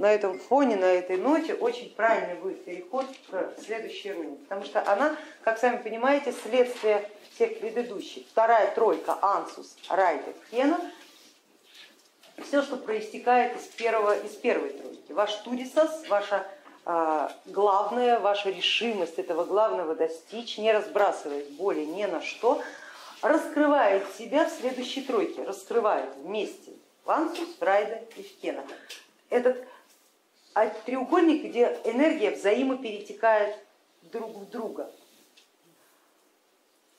на этом фоне, на этой ноте очень правильный будет переход к следующей руне, потому что она, как сами понимаете, следствие всех предыдущих. Вторая тройка Ансус, Райдер, Хена, все, что проистекает из, первого, из первой тройки. Ваш Турисас, ваша а, главная, ваша решимость этого главного достичь, не разбрасываясь более ни на что, раскрывает себя в следующей тройке, раскрывает вместе Вансус, Райда и Фкена. Этот треугольник, где энергия взаимоперетекает друг в друга,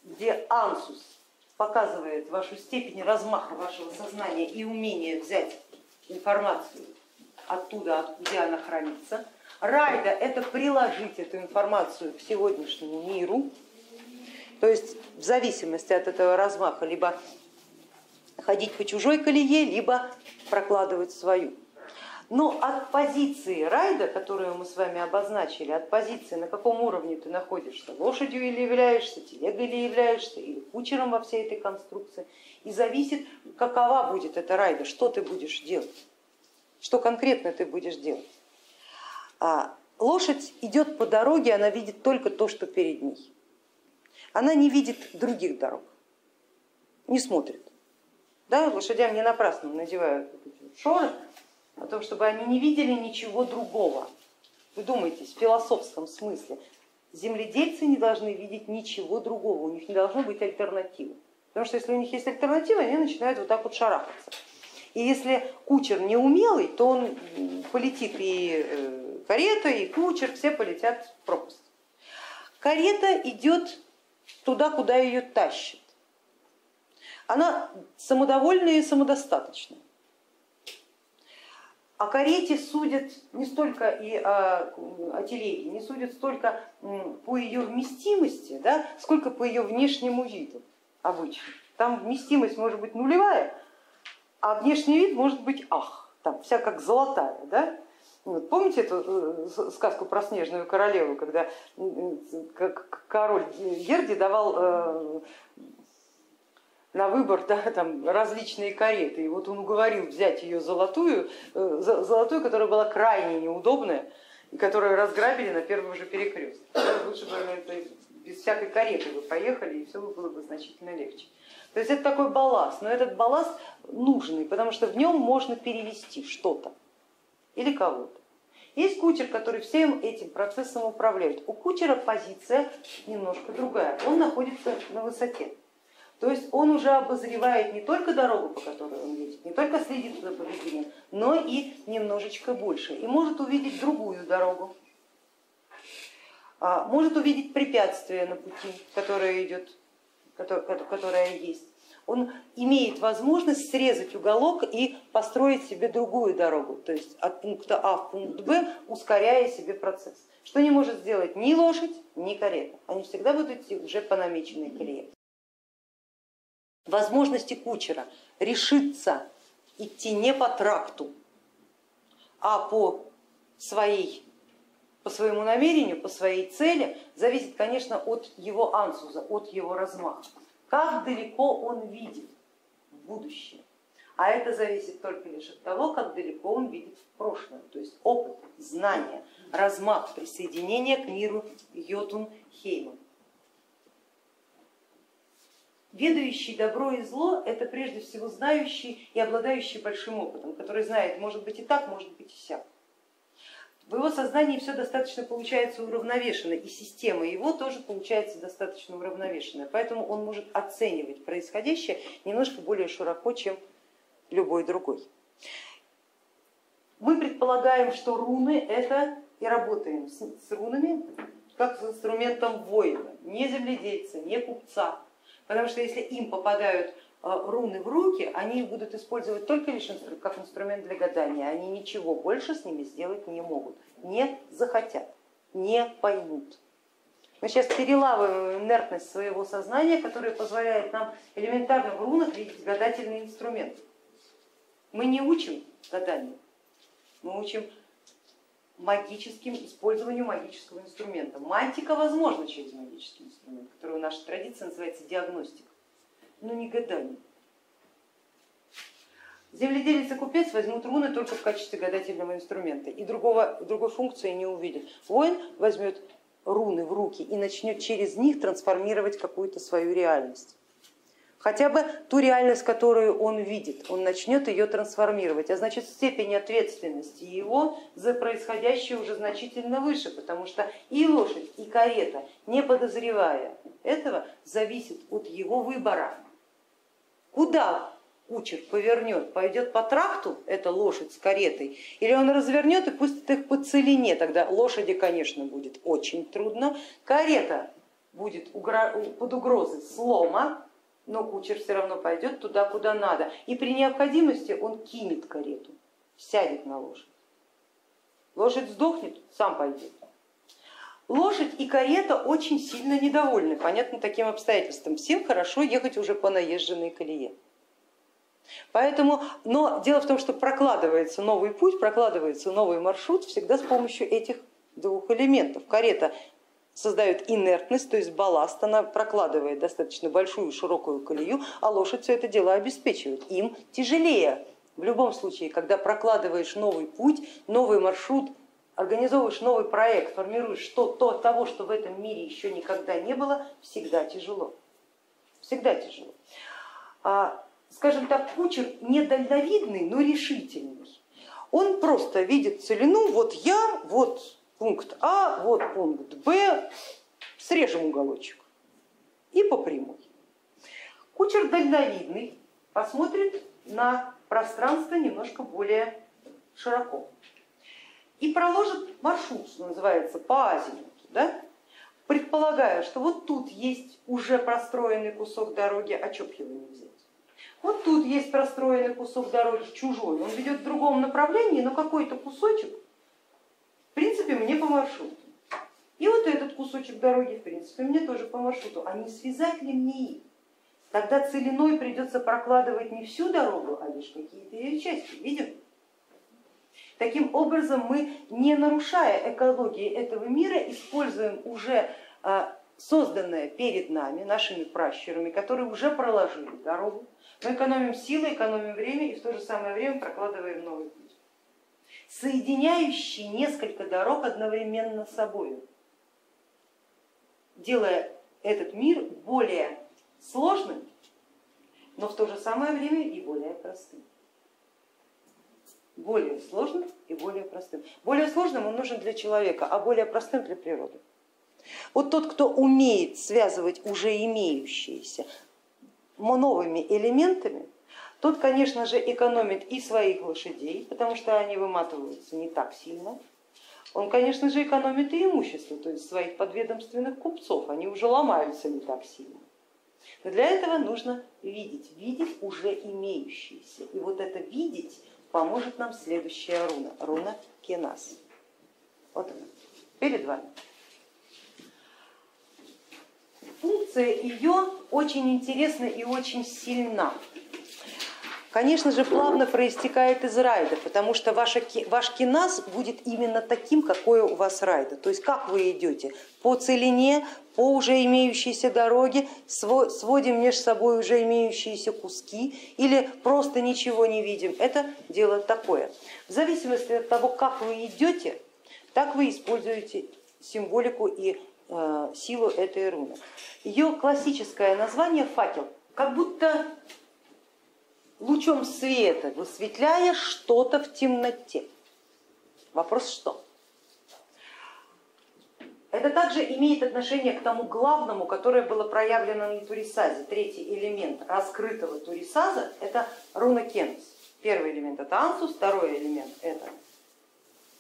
где Ансус показывает вашу степень размаха вашего сознания и умение взять информацию оттуда, где она хранится. Райда это приложить эту информацию к сегодняшнему миру, то есть в зависимости от этого размаха либо ходить по чужой колее, либо прокладывать свою. Но от позиции райда, которую мы с вами обозначили, от позиции, на каком уровне ты находишься, лошадью или являешься, телегой или являешься, или кучером во всей этой конструкции, и зависит, какова будет эта райда, что ты будешь делать, что конкретно ты будешь делать. А лошадь идет по дороге, она видит только то, что перед ней. Она не видит других дорог, не смотрит. Да, лошадям не напрасно надевают шоры, о том, чтобы они не видели ничего другого. Вы думаете, в философском смысле земледельцы не должны видеть ничего другого, у них не должно быть альтернативы. Потому что если у них есть альтернатива, они начинают вот так вот шарахаться. И если кучер не умелый, то он полетит и э, карета, и кучер, все полетят в пропасть. Карета идет туда, куда ее тащит. Она самодовольная и самодостаточная. О карете судят не столько и о, о телеге, не судят столько по ее вместимости, да, сколько по ее внешнему виду обычно. Там вместимость может быть нулевая, а внешний вид может быть ах, там вся как золотая. Да? Вот, помните эту э, сказку про снежную королеву, когда король Герди давал э, на выбор да, там, различные кареты. И вот он уговорил взять ее золотую, э, золотую, которая была крайне неудобная, и которую разграбили на первом же перекрестке. Лучше бы без всякой кареты вы поехали, и все было бы значительно легче. То есть это такой балласт, но этот балласт нужный, потому что в нем можно перевести что-то или кого-то. Есть кучер, который всем этим процессом управляет. У кучера позиция немножко другая, он находится на высоте. То есть он уже обозревает не только дорогу, по которой он едет, не только следит за поведением, но и немножечко больше. И может увидеть другую дорогу, а, может увидеть препятствие на пути, которое идет, которое есть. Он имеет возможность срезать уголок и построить себе другую дорогу, то есть от пункта А в пункт Б, ускоряя себе процесс. Что не может сделать ни лошадь, ни карета. Они всегда будут идти уже по намеченной колее возможности кучера решиться идти не по тракту, а по, своей, по своему намерению, по своей цели, зависит, конечно, от его ансуза, от его размаха. Как далеко он видит в будущее. А это зависит только лишь от того, как далеко он видит в прошлое, то есть опыт, знания, размах присоединения к миру Йотун Хейман. Ведающий добро и зло это прежде всего знающий и обладающий большим опытом, который знает, может быть и так, может быть и сяк. В его сознании все достаточно получается уравновешено, и система его тоже получается достаточно уравновешенная, поэтому он может оценивать происходящее немножко более широко, чем любой другой. Мы предполагаем, что руны это и работаем с, рунами как с инструментом воина, не земледельца, не купца, Потому что если им попадают э, руны в руки, они их будут использовать только лишь как инструмент для гадания, они ничего больше с ними сделать не могут, не захотят, не поймут. Мы сейчас перелавываем инертность своего сознания, которая позволяет нам элементарно в рунах видеть гадательный инструмент. Мы не учим гаданию, мы учим магическим использованию магического инструмента. Мантика возможна через магический инструмент, который в нашей традиции называется диагностика, но не гадание. Земледелец и купец возьмут руны только в качестве гадательного инструмента и другого, другой функции не увидят. Воин возьмет руны в руки и начнет через них трансформировать какую-то свою реальность. Хотя бы ту реальность, которую он видит, он начнет ее трансформировать, а значит степень ответственности его за происходящее уже значительно выше, потому что и лошадь, и карета, не подозревая этого, зависит от его выбора. Куда кучер повернет, пойдет по тракту, это лошадь с каретой, или он развернет и пустит их по целине, тогда лошади, конечно, будет очень трудно, карета будет под угрозой слома, но кучер все равно пойдет туда, куда надо. И при необходимости он кинет карету, сядет на лошадь. Лошадь сдохнет, сам пойдет. Лошадь и карета очень сильно недовольны, понятно, таким обстоятельством. Всем хорошо ехать уже по наезженной колее. Поэтому, но дело в том, что прокладывается новый путь, прокладывается новый маршрут всегда с помощью этих двух элементов. Карета создает инертность, то есть балласт, она прокладывает достаточно большую широкую колею, а лошадь все это дело обеспечивает. Им тяжелее. В любом случае, когда прокладываешь новый путь, новый маршрут, организовываешь новый проект, формируешь что, то, того, что в этом мире еще никогда не было, всегда тяжело. Всегда тяжело. А, скажем так, кучер недальновидный, но решительный. Он просто видит целину, вот я, вот пункт А, вот пункт Б, срежем уголочек и по прямой. Кучер дальновидный посмотрит на пространство немножко более широко и проложит маршрут, что называется, по азимуту, да? предполагая, что вот тут есть уже простроенный кусок дороги, а чё его не взять? Вот тут есть простроенный кусок дороги чужой, он ведет в другом направлении, но какой-то кусочек в принципе, мне по маршруту. И вот этот кусочек дороги, в принципе, мне тоже по маршруту. А не связать ли мне их? Тогда целиной придется прокладывать не всю дорогу, а лишь какие-то ее части. Видим? Таким образом, мы, не нарушая экологии этого мира, используем уже а, созданное перед нами, нашими пращурами, которые уже проложили дорогу. Мы экономим силы, экономим время и в то же самое время прокладываем новый путь соединяющий несколько дорог одновременно с собой, делая этот мир более сложным, но в то же самое время и более простым. Более сложным и более простым. Более сложным он нужен для человека, а более простым для природы. Вот тот, кто умеет связывать уже имеющиеся новыми элементами, Тот, конечно же, экономит и своих лошадей, потому что они выматываются не так сильно. Он, конечно же, экономит и имущество, то есть своих подведомственных купцов, они уже ломаются не так сильно. Но для этого нужно видеть, видеть уже имеющиеся. И вот это видеть поможет нам следующая руна, руна Кенас. Вот она, перед вами. Функция ее очень интересна и очень сильна конечно же, плавно проистекает из райда, потому что ваша, ваш киназ будет именно таким, какой у вас райда. То есть как вы идете по целине, по уже имеющейся дороге, сводим между собой уже имеющиеся куски или просто ничего не видим. Это дело такое. В зависимости от того, как вы идете, так вы используете символику и э, силу этой руны. Ее классическое название факел, как будто лучом света, высветляя что-то в темноте. Вопрос что? Это также имеет отношение к тому главному, которое было проявлено на Турисазе. Третий элемент раскрытого Турисаза это руна Кенс. Первый элемент это Ансус, второй элемент это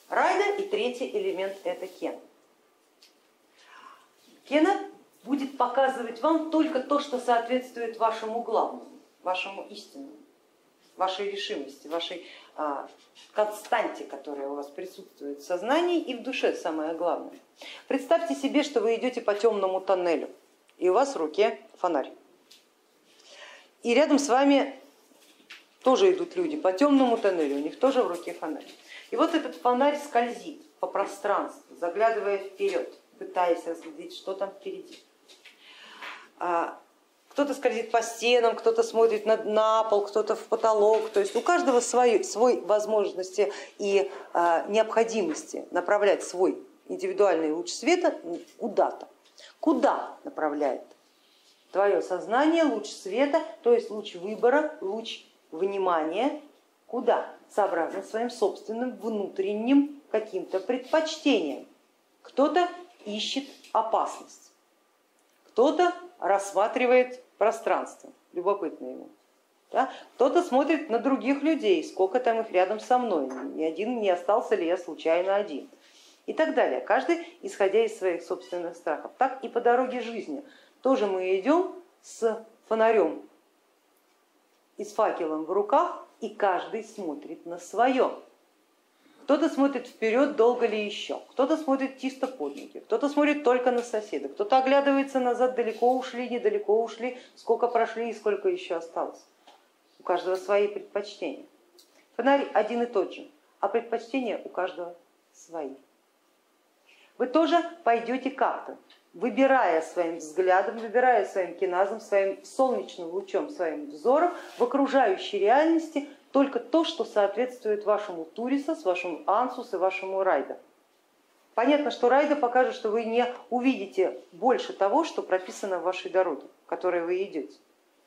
Райда и третий элемент это Кен. Кена будет показывать вам только то, что соответствует вашему главному, вашему истинному вашей решимости, вашей а, константе, которая у вас присутствует в сознании и в душе, самое главное. Представьте себе, что вы идете по темному тоннелю, и у вас в руке фонарь. И рядом с вами тоже идут люди по темному тоннелю, у них тоже в руке фонарь. И вот этот фонарь скользит по пространству, заглядывая вперед, пытаясь разглядеть, что там впереди. Кто-то скользит по стенам, кто-то смотрит на, на пол, кто-то в потолок. То есть у каждого свой, свой возможности и э, необходимости направлять свой индивидуальный луч света куда-то. Куда направляет твое сознание луч света, то есть луч выбора, луч внимания, куда? Сообразно своим собственным внутренним каким-то предпочтением. Кто-то ищет опасность, кто-то рассматривает пространство, любопытно ему. Да? Кто-то смотрит на других людей, сколько там их рядом со мной, ни один не остался ли я случайно один. И так далее. Каждый исходя из своих собственных страхов. Так и по дороге жизни. Тоже мы идем с фонарем и с факелом в руках, и каждый смотрит на свое. Кто-то смотрит вперед, долго ли еще, кто-то смотрит чисто под ноги, кто-то смотрит только на соседа, кто-то оглядывается назад, далеко ушли, недалеко ушли, сколько прошли и сколько еще осталось. У каждого свои предпочтения. Фонарь один и тот же, а предпочтения у каждого свои. Вы тоже пойдете как-то, выбирая своим взглядом, выбирая своим киназом, своим солнечным лучом, своим взором в окружающей реальности только то, что соответствует вашему Турисас, вашему Ансус и вашему Райда. Понятно, что Райда покажет, что вы не увидите больше того, что прописано в вашей дороге, которой вы идете.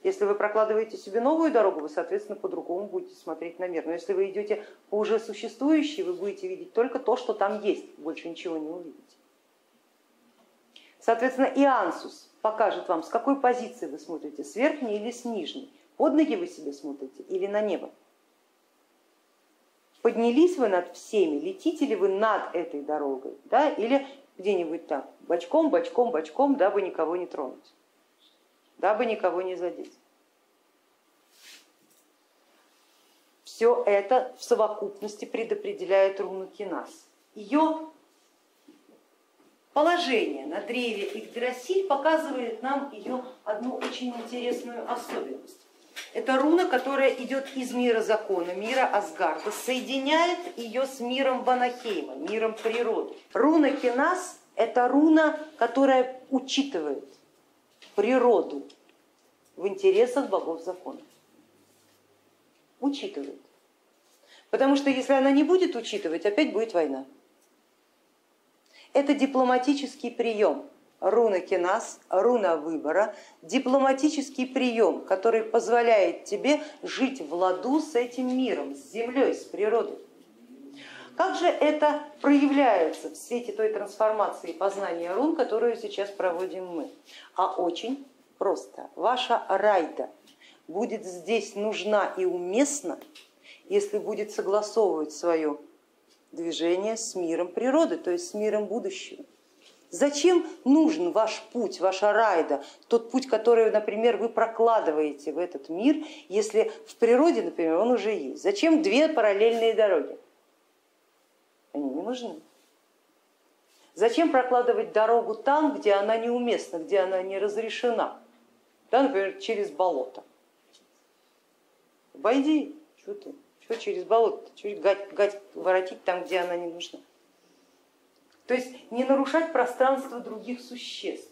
Если вы прокладываете себе новую дорогу, вы, соответственно, по-другому будете смотреть на мир. Но если вы идете по уже существующей, вы будете видеть только то, что там есть, больше ничего не увидите. Соответственно, и ансус покажет вам, с какой позиции вы смотрите, с верхней или с нижней. Под ноги вы себе смотрите или на небо. Поднялись вы над всеми, летите ли вы над этой дорогой, да, или где-нибудь там, бочком, бочком, бочком, дабы никого не тронуть, дабы никого не задеть. Все это в совокупности предопределяет руну Кинас. Ее положение на древе Игдрасиль показывает нам ее одну очень интересную особенность. Это руна, которая идет из мира закона, мира Асгарда, соединяет ее с миром Ванахейма, миром природы. Руна Кинас это руна, которая учитывает природу в интересах богов закона. Учитывает. Потому что если она не будет учитывать, опять будет война. Это дипломатический прием. Руна кинас, руна выбора, дипломатический прием, который позволяет тебе жить в ладу с этим миром, с землей, с природой. Как же это проявляется в свете той трансформации познания рун, которую сейчас проводим мы? А очень просто. Ваша райда будет здесь нужна и уместна, если будет согласовывать свое движение с миром природы, то есть с миром будущего. Зачем нужен ваш путь, ваша райда, тот путь, который, например, вы прокладываете в этот мир, если в природе, например, он уже есть? Зачем две параллельные дороги? Они не нужны. Зачем прокладывать дорогу там, где она неуместна, где она не разрешена? Да, например, через болото. Обойди, что ты? Что через болото? Чуть гать, гать воротить там, где она не нужна. То есть не нарушать пространство других существ.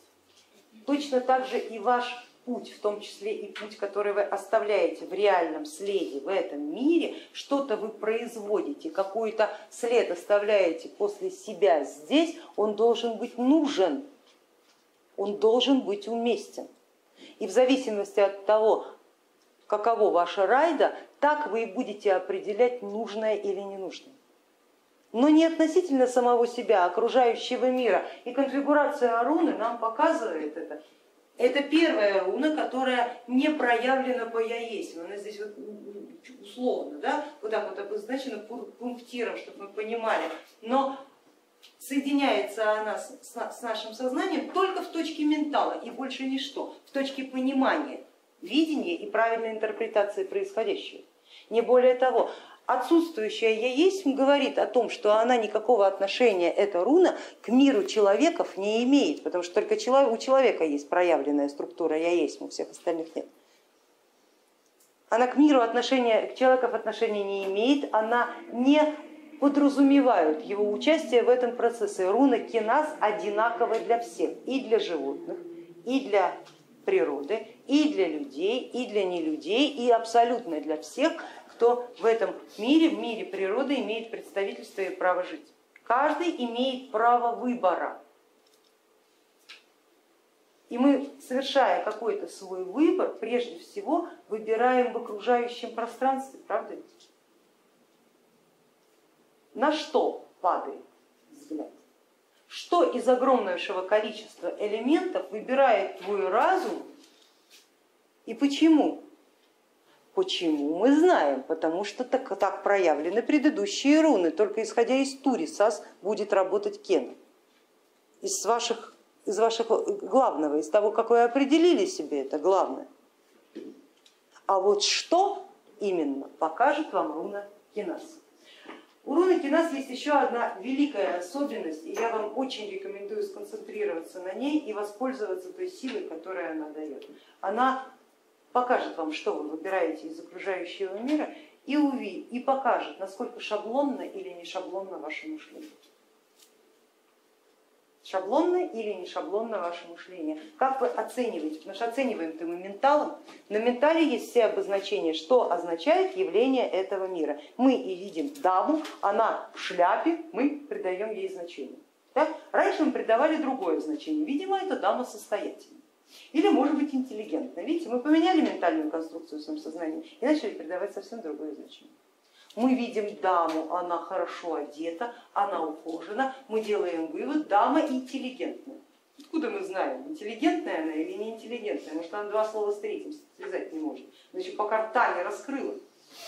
Точно так же и ваш путь, в том числе и путь, который вы оставляете в реальном следе в этом мире, что-то вы производите, какой-то след оставляете после себя здесь, он должен быть нужен, он должен быть уместен. И в зависимости от того, каково ваша райда, так вы и будете определять нужное или ненужное. Но не относительно самого себя, окружающего мира. И конфигурация руны нам показывает это. Это первая руна, которая не проявлена по я есть. Она здесь вот условно, да, вот так вот обозначена пунктиром, чтобы мы понимали. Но соединяется она с нашим сознанием только в точке ментала и больше ничто, в точке понимания, видения и правильной интерпретации происходящего. Не более того, отсутствующая я есть говорит о том, что она никакого отношения, эта руна, к миру человеков не имеет, потому что только у человека есть проявленная структура я есть, у всех остальных нет. Она к миру отношения, к человеков отношения не имеет, она не подразумевает его участие в этом процессе. Руна киназ одинаковая для всех, и для животных, и для природы и для людей, и для нелюдей, и абсолютно для всех, кто в этом мире, в мире природы имеет представительство и право жить. Каждый имеет право выбора. И мы, совершая какой-то свой выбор, прежде всего выбираем в окружающем пространстве, правда ведь? На что падает взгляд? Что из огромнейшего количества элементов выбирает твой разум и почему? Почему мы знаем? Потому что так, так проявлены предыдущие руны, только исходя из тури САС будет работать Кен. Из ваших из вашего главного, из того, как вы определили себе это главное. А вот что именно покажет вам руна Кинас. У руны Кинас есть еще одна великая особенность, и я вам очень рекомендую сконцентрироваться на ней и воспользоваться той силой, которую она дает. Она покажет вам, что вы выбираете из окружающего мира и, увидит, и покажет, насколько шаблонно или не шаблонно ваше мышление. Шаблонно или не шаблонно ваше мышление? Как вы оцениваете? Потому что оцениваем-то мы менталом. На ментале есть все обозначения, что означает явление этого мира. Мы и видим даму, она в шляпе, мы придаем ей значение. Так? Раньше мы придавали другое значение. Видимо, это дама состоятельная. Или может быть интеллигентная. Видите, мы поменяли ментальную конструкцию в своем сознании и начали придавать совсем другое значение. Мы видим даму, она хорошо одета, она ухожена, мы делаем вывод, дама интеллигентная. Откуда мы знаем, интеллигентная она или не интеллигентная? Может она два слова с третьим связать не может. Значит, пока рта не раскрыла,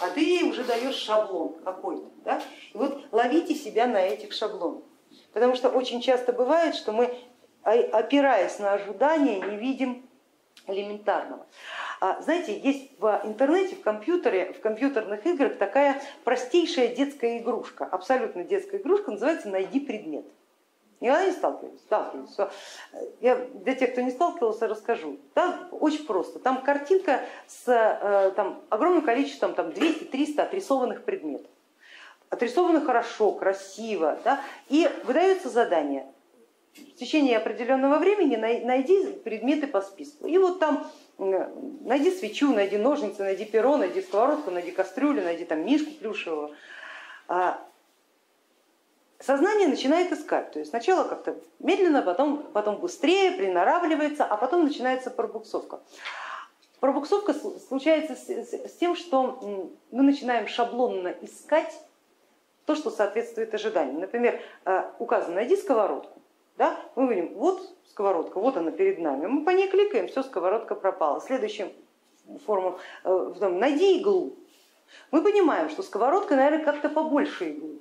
а ты ей уже даешь шаблон какой-то. Да? И вот ловите себя на этих шаблонах. Потому что очень часто бывает, что мы, опираясь на ожидания, не видим элементарного. А, знаете, есть в интернете, в компьютере, в компьютерных играх такая простейшая детская игрушка, абсолютно детская игрушка, называется «Найди предмет». Никогда не сталкивались? Сталкивались. Я для тех, кто не сталкивался, расскажу. Да, очень просто. Там картинка с э, там, огромным количеством, там 200-300 отрисованных предметов. Отрисованы хорошо, красиво. Да, и выдается задание. В течение определенного времени найди предметы по списку. И вот там найди свечу, найди ножницы, найди перо, найди сковородку, найди кастрюлю, найди там мишку плюшевого. А, сознание начинает искать, то есть сначала как-то медленно, потом, потом быстрее, приноравливается, а потом начинается пробуксовка. Пробуксовка случается с тем, что мы начинаем шаблонно искать то, что соответствует ожиданиям. Например, а, указано, найди сковородку. Да? Мы говорим, вот сковородка, вот она перед нами. Мы по ней кликаем, все, сковородка пропала. Следующим форму, э, найди иглу. Мы понимаем, что сковородка, наверное, как-то побольше иглы.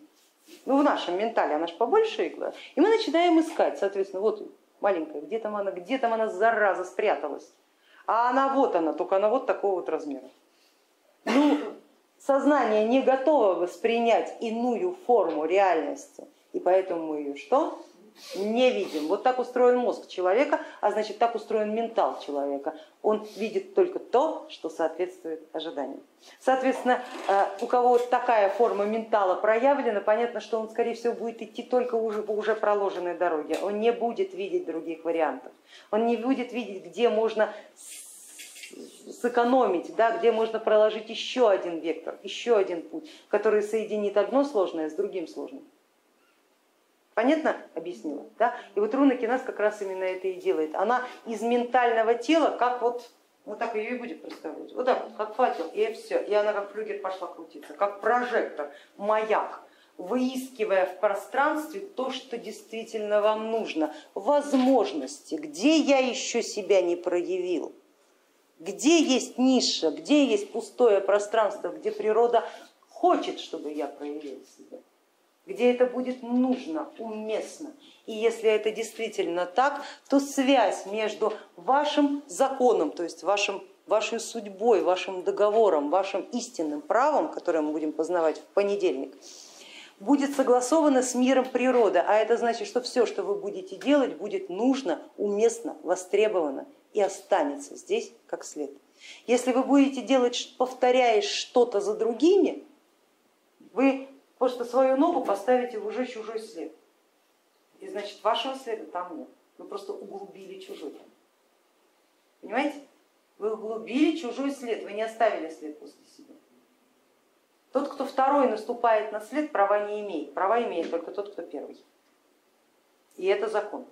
Ну, в нашем ментале она же побольше игла. И мы начинаем искать, соответственно, вот маленькая, где там она, где там она, зараза, спряталась. А она вот она, только она вот такого вот размера. Ну, сознание не готово воспринять иную форму реальности, и поэтому мы ее что? Не видим. Вот так устроен мозг человека, а значит так устроен ментал человека. Он видит только то, что соответствует ожиданиям. Соответственно, э, у кого такая форма ментала проявлена, понятно, что он, скорее всего, будет идти только уже по уже проложенной дороге. Он не будет видеть других вариантов. Он не будет видеть, где можно сэкономить, да, где можно проложить еще один вектор, еще один путь, который соединит одно сложное с другим сложным. Понятно? Объяснила? Да? И вот руна Кинас как раз именно это и делает. Она из ментального тела, как вот, вот так ее и будет представлять, вот так вот, как факел, и все, и она как флюгер пошла крутиться, как прожектор, маяк, выискивая в пространстве то, что действительно вам нужно, возможности, где я еще себя не проявил, где есть ниша, где есть пустое пространство, где природа хочет, чтобы я проявил себя где это будет нужно, уместно. И если это действительно так, то связь между вашим законом, то есть вашим, вашей судьбой, вашим договором, вашим истинным правом, которое мы будем познавать в понедельник, будет согласована с миром природы, а это значит, что все, что вы будете делать, будет нужно, уместно, востребовано и останется здесь как след. Если вы будете делать, повторяя что-то за другими, вы Просто свою ногу поставите в уже чужой след. И значит вашего следа там нет. Вы просто углубили чужой. Понимаете? Вы углубили чужой след, вы не оставили след после себя. Тот, кто второй наступает на след, права не имеет. Права имеет только тот, кто первый. И это закон.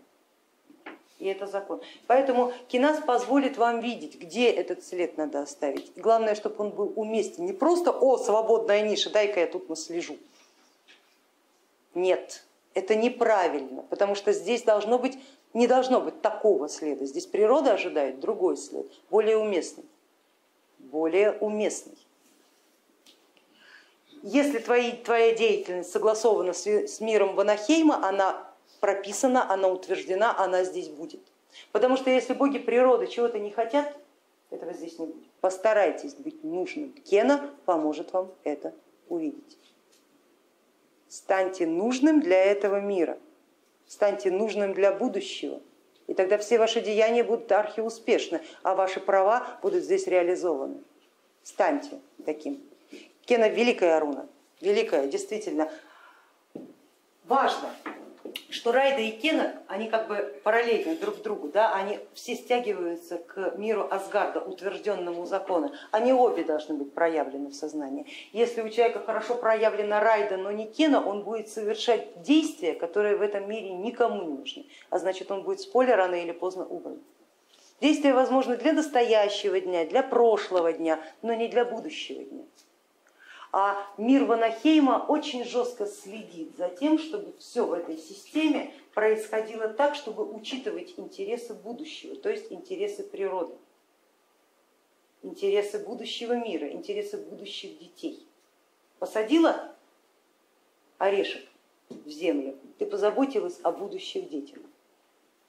И это закон. Поэтому кинас позволит вам видеть, где этот след надо оставить. И главное, чтобы он был уместен. Не просто, о, свободная ниша, дай-ка я тут наслежу. Нет, это неправильно, потому что здесь должно быть, не должно быть такого следа. Здесь природа ожидает другой след, более уместный. Более уместный. Если твои, твоя деятельность согласована с, с миром Ванахейма, она прописана, она утверждена, она здесь будет. Потому что если боги природы чего-то не хотят, этого здесь не будет. Постарайтесь быть нужным. Кена поможет вам это увидеть. Станьте нужным для этого мира, станьте нужным для будущего. И тогда все ваши деяния будут архиуспешны, а ваши права будут здесь реализованы. Станьте таким. Кена великая руна, великая, действительно. Важно, что Райда и Кена, они как бы параллельны друг другу, да, они все стягиваются к миру Асгарда, утвержденному закону. Они обе должны быть проявлены в сознании. Если у человека хорошо проявлена Райда, но не Кена, он будет совершать действия, которые в этом мире никому не нужны, а значит он будет с поля рано или поздно убран. Действия возможны для настоящего дня, для прошлого дня, но не для будущего дня. А мир Ванахейма очень жестко следит за тем, чтобы все в этой системе происходило так, чтобы учитывать интересы будущего, то есть интересы природы, интересы будущего мира, интересы будущих детей. Посадила орешек в землю, ты позаботилась о будущих детях.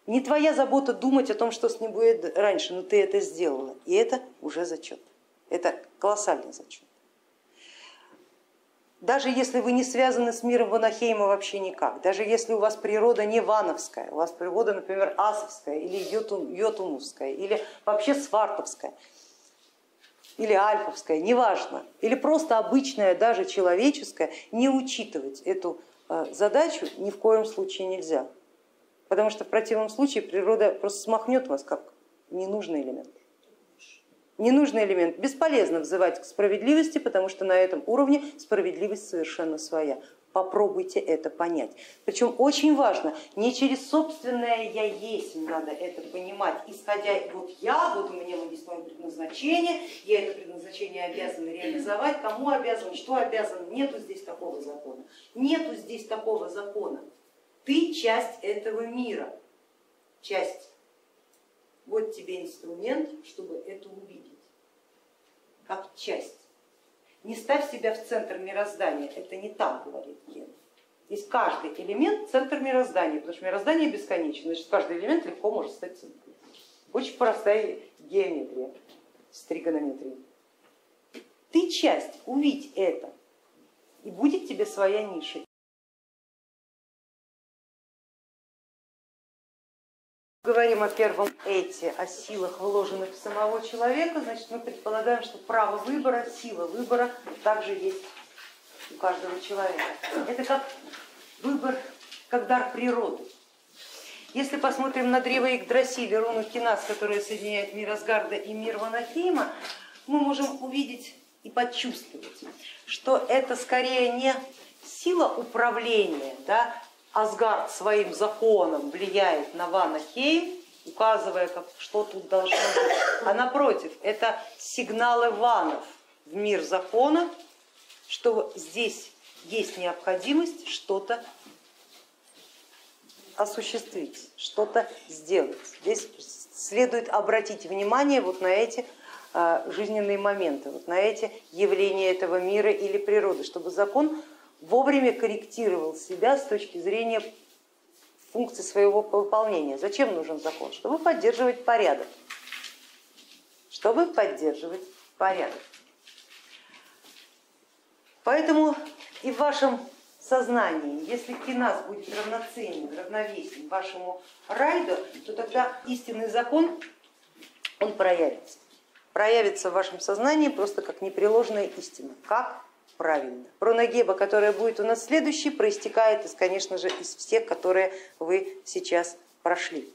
Не твоя забота думать о том, что с ним будет раньше, но ты это сделала, и это уже зачет. Это колоссальный зачет даже если вы не связаны с миром Ванахейма вообще никак, даже если у вас природа не вановская, у вас природа, например, асовская или йотумовская, или вообще свартовская, или альфовская, неважно, или просто обычная, даже человеческая, не учитывать эту э, задачу ни в коем случае нельзя, потому что в противном случае природа просто смахнет вас как ненужный элемент ненужный элемент. Бесполезно взывать к справедливости, потому что на этом уровне справедливость совершенно своя. Попробуйте это понять. Причем очень важно, не через собственное я есть надо это понимать, исходя вот я, вот у меня есть мое предназначение, я это предназначение обязан реализовать, кому обязан, что обязан, нету здесь такого закона. Нету здесь такого закона. Ты часть этого мира, часть. Вот тебе инструмент, чтобы это увидеть как часть. Не ставь себя в центр мироздания, это не так, говорит Ген. Здесь каждый элемент центр мироздания, потому что мироздание бесконечно, значит каждый элемент легко может стать центром. Очень простая геометрия с тригонометрией. Ты часть, увидь это, и будет тебе своя ниша. Говорим о первом эти, о силах, вложенных в самого человека, значит мы предполагаем, что право выбора, сила выбора также есть у каждого человека. Это как выбор, как дар природы. Если посмотрим на древо Игдрасиля, руну Кинас, которая соединяет мир Асгарда и мир Ванахейма, мы можем увидеть и почувствовать, что это скорее не сила управления, да, Асгард своим законом влияет на Ванахейм, указывая, как, что тут должно быть, а напротив, это сигналы ванов в мир закона, что здесь есть необходимость что-то осуществить, что-то сделать. Здесь следует обратить внимание вот на эти а, жизненные моменты, вот на эти явления этого мира или природы, чтобы закон вовремя корректировал себя с точки зрения функции своего выполнения. Зачем нужен закон? Чтобы поддерживать порядок. Чтобы поддерживать порядок. Поэтому и в вашем сознании, если киназ будет равноценен, равновесен вашему райду, то тогда истинный закон, он проявится. Проявится в вашем сознании просто как непреложная истина, как правильно. Пронагеба, которая будет у нас следующей, проистекает, из, конечно же, из всех, которые вы сейчас прошли.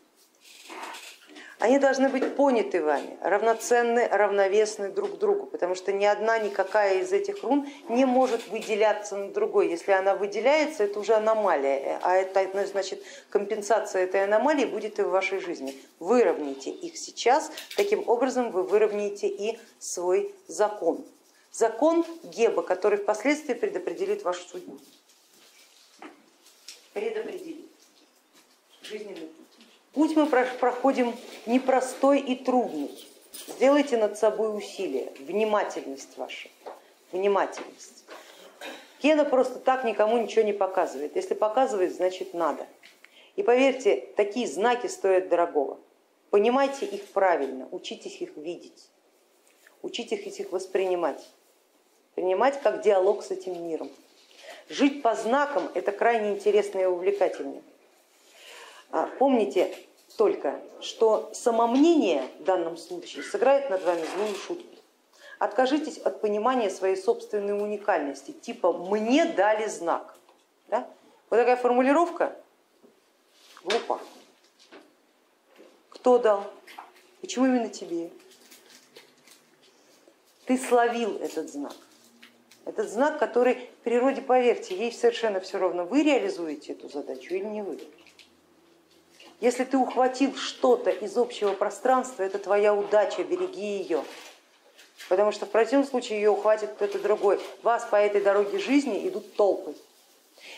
они должны быть поняты вами, равноценны, равновесны друг другу, потому что ни одна, никакая из этих рун не может выделяться на другой. Если она выделяется, это уже аномалия, а это значит компенсация этой аномалии будет и в вашей жизни. Выровняйте их сейчас, таким образом вы выровняете и свой закон. Закон Геба, который впоследствии предопределит вашу судьбу. Предопределит жизненный путь. Путь мы проходим непростой и трудный. Сделайте над собой усилие, внимательность ваша, внимательность. Кена просто так никому ничего не показывает. Если показывает, значит надо. И поверьте, такие знаки стоят дорогого. Понимайте их правильно, учитесь их видеть, учитесь их воспринимать, принимать как диалог с этим миром. Жить по знакам это крайне интересно и увлекательно. А, помните, только, что самомнение в данном случае сыграет над вами злую шутку. Откажитесь от понимания своей собственной уникальности, типа «мне дали знак». Да? Вот такая формулировка глупа. Кто дал? Почему именно тебе? Ты словил этот знак. Этот знак, который в природе, поверьте, ей совершенно все равно, вы реализуете эту задачу или не вы. Если ты ухватил что-то из общего пространства, это твоя удача, береги ее. Потому что в противном случае ее ухватит кто-то другой. Вас по этой дороге жизни идут толпы.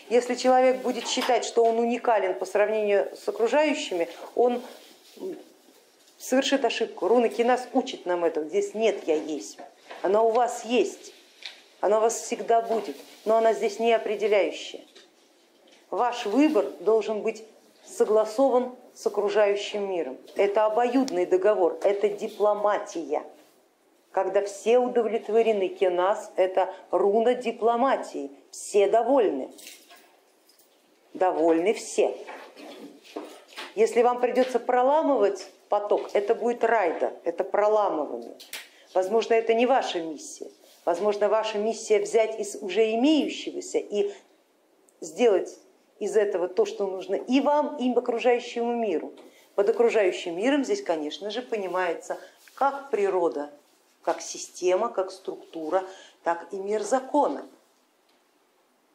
Если человек будет считать, что он уникален по сравнению с окружающими, он совершит ошибку. Руна Кинас учит нам это. Здесь нет я есть. Она у вас есть. Она у вас всегда будет, но она здесь не определяющая. Ваш выбор должен быть согласован с окружающим миром. Это обоюдный договор, это дипломатия. Когда все удовлетворены, кенас это руна дипломатии, все довольны. Довольны все. Если вам придется проламывать поток, это будет райда, это проламывание. Возможно, это не ваша миссия. Возможно, ваша миссия взять из уже имеющегося и сделать из этого то, что нужно и вам, и окружающему миру. Под окружающим миром здесь, конечно же, понимается как природа, как система, как структура, так и мир закона.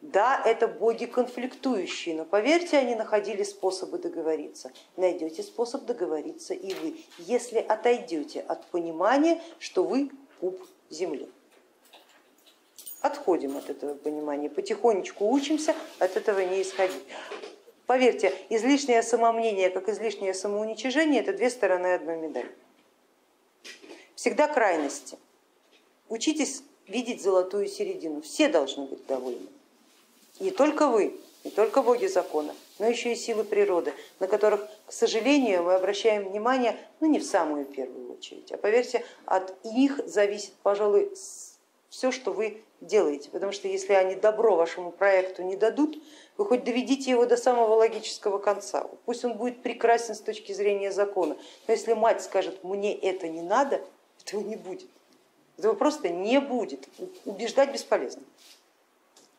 Да, это боги конфликтующие, но поверьте, они находили способы договориться. Найдете способ договориться и вы, если отойдете от понимания, что вы куб земли отходим от этого понимания, потихонечку учимся от этого не исходить. Поверьте, излишнее самомнение, как излишнее самоуничижение, это две стороны одной медали. Всегда крайности. Учитесь видеть золотую середину, все должны быть довольны. Не только вы, не только боги закона, но еще и силы природы, на которых, к сожалению, мы обращаем внимание ну, не в самую первую очередь, а поверьте, от них зависит, пожалуй, все, что вы делаете, потому что если они добро вашему проекту не дадут, вы хоть доведите его до самого логического конца, пусть он будет прекрасен с точки зрения закона, но если мать скажет, мне это не надо, этого не будет, этого просто не будет, убеждать бесполезно.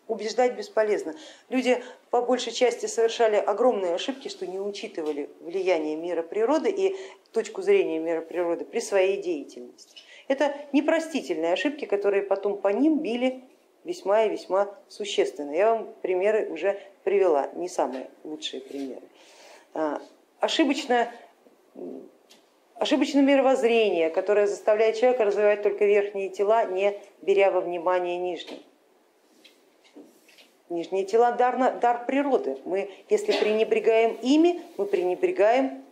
Убеждать бесполезно. Люди по большей части совершали огромные ошибки, что не учитывали влияние мира природы и точку зрения мира природы при своей деятельности. Это непростительные ошибки, которые потом по ним били весьма и весьма существенно. Я вам примеры уже привела, не самые лучшие примеры. А, ошибочное, ошибочное мировоззрение, которое заставляет человека развивать только верхние тела, не беря во внимание нижние. Нижние тела дар, дар природы. Мы, если пренебрегаем ими, мы пренебрегаем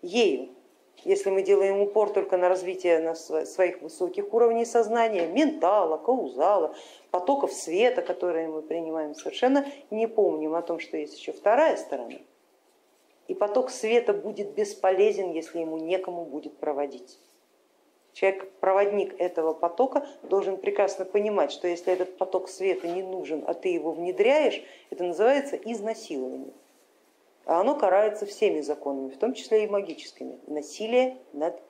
ею. Если мы делаем упор только на развитие на своих высоких уровней сознания, ментала, каузала, потоков света, которые мы принимаем, совершенно не помним о том, что есть еще вторая сторона. И поток света будет бесполезен, если ему некому будет проводить. Человек, проводник этого потока, должен прекрасно понимать, что если этот поток света не нужен, а ты его внедряешь, это называется изнасилование а оно карается всеми законами, в том числе и магическими. Насилие над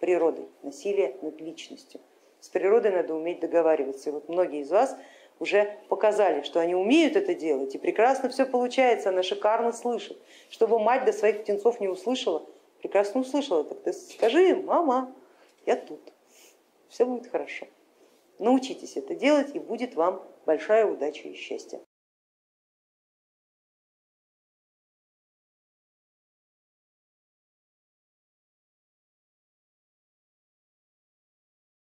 природой, насилие над личностью. С природой надо уметь договариваться. И вот многие из вас уже показали, что они умеют это делать, и прекрасно все получается, она шикарно слышит. Чтобы мать до своих птенцов не услышала, прекрасно услышала, так ты скажи мама, я тут, все будет хорошо. Научитесь это делать и будет вам большая удача и счастье.